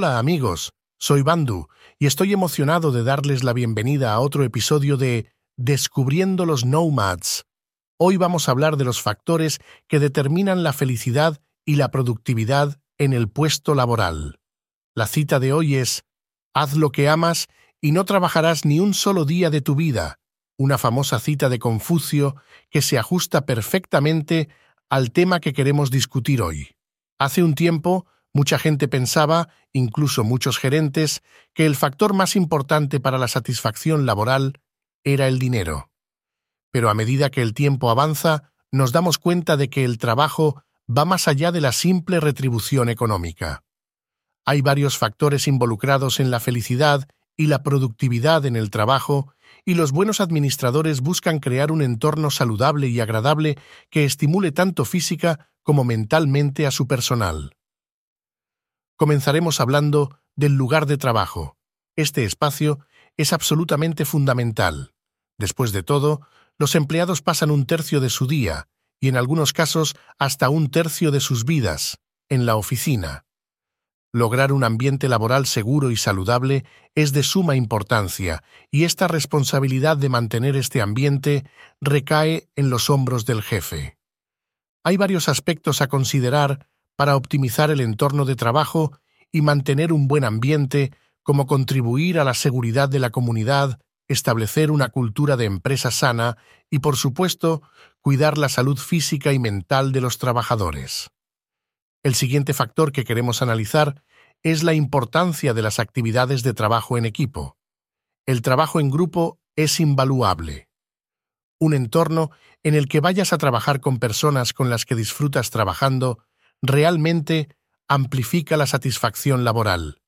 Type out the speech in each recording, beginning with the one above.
Hola amigos, soy Bandu y estoy emocionado de darles la bienvenida a otro episodio de Descubriendo los Nomads. Hoy vamos a hablar de los factores que determinan la felicidad y la productividad en el puesto laboral. La cita de hoy es Haz lo que amas y no trabajarás ni un solo día de tu vida, una famosa cita de Confucio que se ajusta perfectamente al tema que queremos discutir hoy. Hace un tiempo, mucha gente pensaba, incluso muchos gerentes, que el factor más importante para la satisfacción laboral era el dinero. Pero a medida que el tiempo avanza, nos damos cuenta de que el trabajo va más allá de la simple retribución económica. Hay varios factores involucrados en la felicidad y la productividad en el trabajo, y los buenos administradores buscan crear un entorno saludable y agradable que estimule tanto física como mentalmente a su personal. Comenzaremos hablando del lugar de trabajo. Este espacio es absolutamente fundamental. Después de todo, los empleados pasan un tercio de su día, y en algunos casos hasta un tercio de sus vidas, en la oficina. Lograr un ambiente laboral seguro y saludable es de suma importancia, y esta responsabilidad de mantener este ambiente recae en los hombros del jefe. Hay varios aspectos a considerar para optimizar el entorno de trabajo y mantener un buen ambiente, como contribuir a la seguridad de la comunidad, establecer una cultura de empresa sana y, por supuesto, cuidar la salud física y mental de los trabajadores. El siguiente factor que queremos analizar es la importancia de las actividades de trabajo en equipo. El trabajo en grupo es invaluable. Un entorno en el que vayas a trabajar con personas con las que disfrutas trabajando realmente amplifica la satisfacción laboral.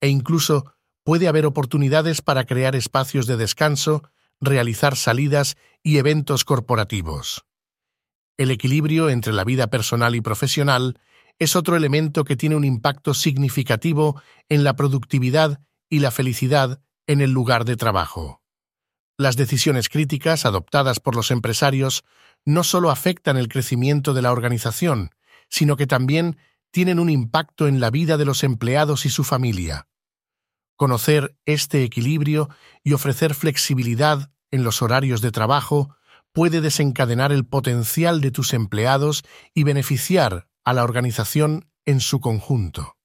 E incluso puede haber oportunidades para crear espacios de descanso, realizar salidas y eventos corporativos. El equilibrio entre la vida personal y profesional es otro elemento que tiene un impacto significativo en la productividad y la felicidad en el lugar de trabajo. Las decisiones críticas adoptadas por los empresarios no solo afectan el crecimiento de la organización, sino que también tienen un impacto en la vida de los empleados y su familia. Conocer este equilibrio y ofrecer flexibilidad en los horarios de trabajo puede desencadenar el potencial de tus empleados y beneficiar a la organización en su conjunto.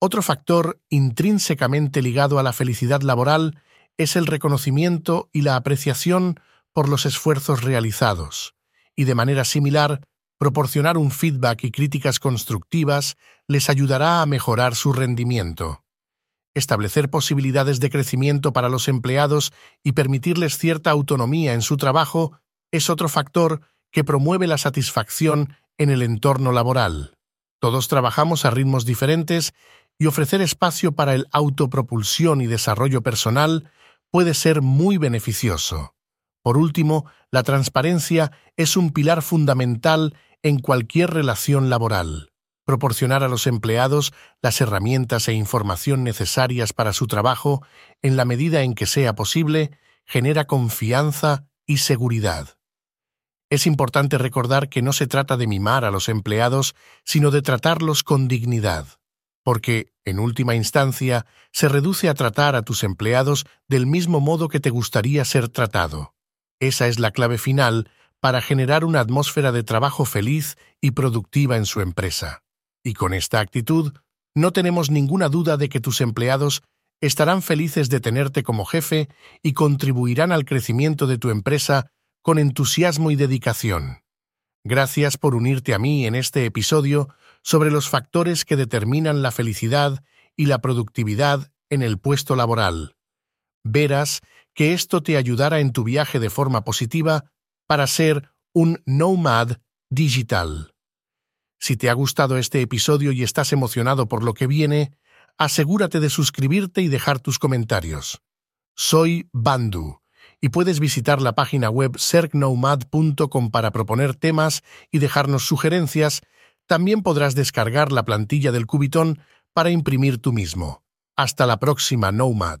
Otro factor intrínsecamente ligado a la felicidad laboral es el reconocimiento y la apreciación por los esfuerzos realizados, y de manera similar, proporcionar un feedback y críticas constructivas les ayudará a mejorar su rendimiento. Establecer posibilidades de crecimiento para los empleados y permitirles cierta autonomía en su trabajo es otro factor que promueve la satisfacción en el entorno laboral. Todos trabajamos a ritmos diferentes y ofrecer espacio para el autopropulsión y desarrollo personal puede ser muy beneficioso. Por último, la transparencia es un pilar fundamental en cualquier relación laboral proporcionar a los empleados las herramientas e información necesarias para su trabajo en la medida en que sea posible, genera confianza y seguridad. Es importante recordar que no se trata de mimar a los empleados, sino de tratarlos con dignidad, porque, en última instancia, se reduce a tratar a tus empleados del mismo modo que te gustaría ser tratado. Esa es la clave final para generar una atmósfera de trabajo feliz y productiva en su empresa. Y con esta actitud, no tenemos ninguna duda de que tus empleados estarán felices de tenerte como jefe y contribuirán al crecimiento de tu empresa con entusiasmo y dedicación. Gracias por unirte a mí en este episodio sobre los factores que determinan la felicidad y la productividad en el puesto laboral. Verás que esto te ayudará en tu viaje de forma positiva para ser un nomad digital. Si te ha gustado este episodio y estás emocionado por lo que viene, asegúrate de suscribirte y dejar tus comentarios. Soy Bandu y puedes visitar la página web sergnomad.com para proponer temas y dejarnos sugerencias. También podrás descargar la plantilla del Cubitón para imprimir tú mismo. Hasta la próxima, Nomad.